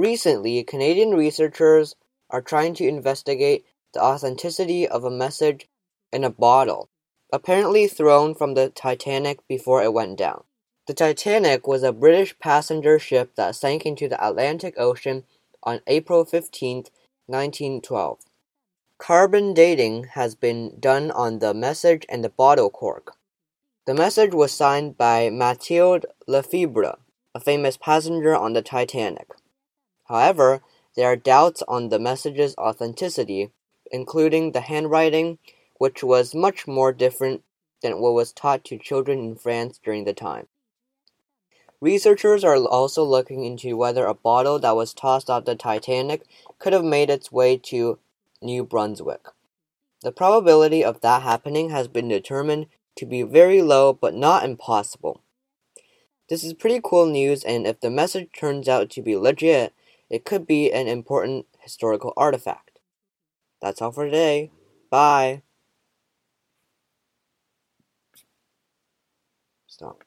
Recently, Canadian researchers are trying to investigate the authenticity of a message in a bottle, apparently thrown from the Titanic before it went down. The Titanic was a British passenger ship that sank into the Atlantic Ocean on April 15, 1912. Carbon dating has been done on the message and the bottle cork. The message was signed by Mathilde Lefebvre, a famous passenger on the Titanic. However, there are doubts on the message's authenticity, including the handwriting, which was much more different than what was taught to children in France during the time. Researchers are also looking into whether a bottle that was tossed off the Titanic could have made its way to New Brunswick. The probability of that happening has been determined to be very low but not impossible. This is pretty cool news, and if the message turns out to be legit, it could be an important historical artifact. That's all for today. Bye. Stop.